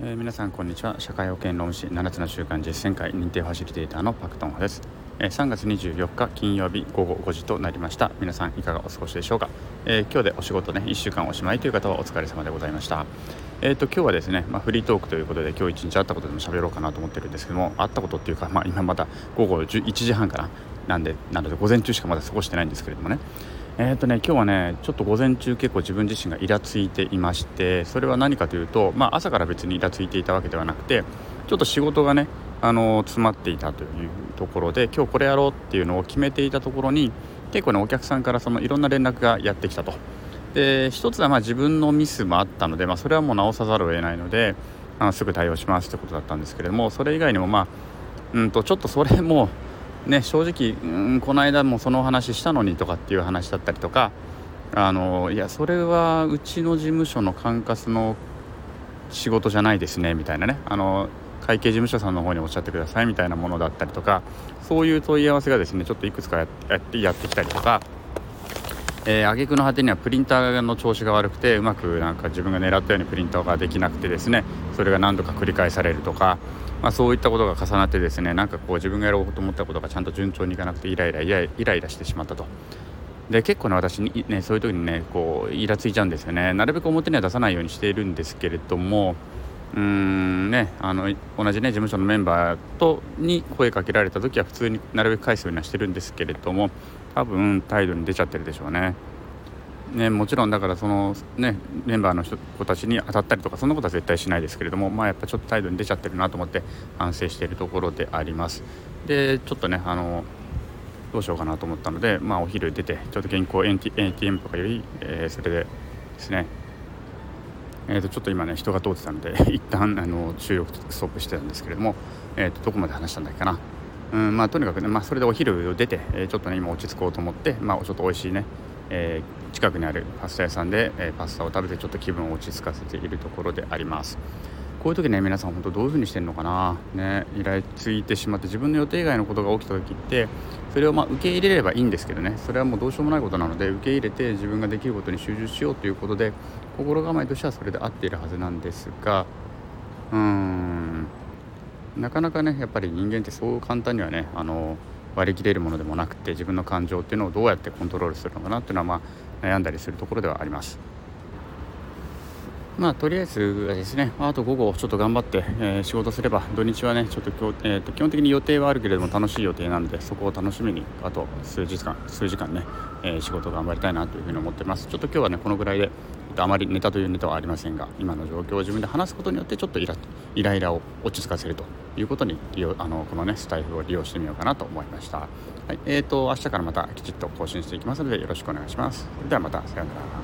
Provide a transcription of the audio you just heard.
えー、皆さんこんにちは。社会保険労務士7つの習慣実践会認定ファシリテーターのパクトンホです、えー、3月24日金曜日午後5時となりました。皆さんいかがお過ごしでしょうか、えー、今日でお仕事ね1週間おしまいという方はお疲れ様でございました。えーと、今日はですね、まあ、フリートークということで今日一日あったことでも喋ろうかなと思ってるんですけどもあったことっていうか、まあ、今まだ午後1時半かな。なんでなので午前中しかまだ過ごしてないんですけれどもね。えーとね、今日はねちょっと午前中結構自分自身がイラついていましてそれは何かというと、まあ、朝から別にイラついていたわけではなくてちょっと仕事がねあの詰まっていたというところで今日これやろうっていうのを決めていたところに結構ねお客さんからそのいろんな連絡がやってきたと。で一つはまあ自分のミスもあったので、まあ、それはもう直さざるを得ないのであのすぐ対応しますってことだったんですけれどもそれ以外にもまあうんとちょっとそれもね、正直、うん、この間もその話したのにとかっていう話だったりとかあのいやそれはうちの事務所の管轄の仕事じゃないですねみたいなねあの会計事務所さんの方におっしゃってくださいみたいなものだったりとかそういう問い合わせがですねちょっといくつかやってやってきたりとか。えー、挙句の果てにはプリンターの調子が悪くてうまくなんか自分が狙ったようにプリンターができなくてですねそれが何度か繰り返されるとかまあ、そういったことが重なってですねなんかこう自分がやろうと思ったことがちゃんと順調にいかなくてイライライライライラしてしまったと。で結構ね私にねそういう時にねこうイラついちゃうんですよねなるべく表には出さないようにしているんですけれどもうんねあの同じね事務所のメンバーとに声かけられた時は普通になるべく返すようにはしてるんですけれども多分態度に出ちゃってるでしょうね。ね、もちろんだからその、ね、メンバーの人子たちに当たったりとかそんなことは絶対しないですけれども、まあ、やっぱちょっと態度に出ちゃってるなと思って反省しているところでありますでちょっとねあのどうしようかなと思ったので、まあ、お昼出てちょっと原稿 ATM とかより、えー、それでですねえー、とちょっと今ね人が通ってたので 一旦あの収録ストップしてたんですけれども、えー、とどこまで話したんだっけかな。うんまあとにかくね、まあ、それでお昼を出て、えー、ちょっとね今落ち着こうと思って、まあ、ちょっと美味しいねえー、近くにあるパスタ屋さんで、えー、パスタを食べてちょっと気分を落ち着かせているところであります。こういう時ね皆さん本当どういう風にしてるのかな。ねイラついてしまって自分の予定以外のことが起きた時ってそれをま受け入れればいいんですけどね。それはもうどうしようもないことなので受け入れて自分ができることに集中しようということで心構えとしてはそれで合っているはずなんですがうーん。なかなかねやっぱり人間ってそう簡単にはねあの割り切れるものでもなくて自分の感情っていうのをどうやってコントロールするのかなっていうのは、まあ、悩んだりするところではあります。まあとりあえずですねあと午後ちょっと頑張って、えー、仕事すれば土日はねちょっとえーと、基本的に予定はあるけれども楽しい予定なのでそこを楽しみにあと数日間数時間ね、えー、仕事頑張りたいなというふうに思ってますちょっと今日はねこのぐらいであまりネタというネタはありませんが今の状況を自分で話すことによってちょっとイライライラを落ち着かせるということに利用あのこのねスタイフを利用してみようかなと思いました。はい、えーと明日からまたきちっと更新していきますのでよろしくお願いします。ではまたさようなら。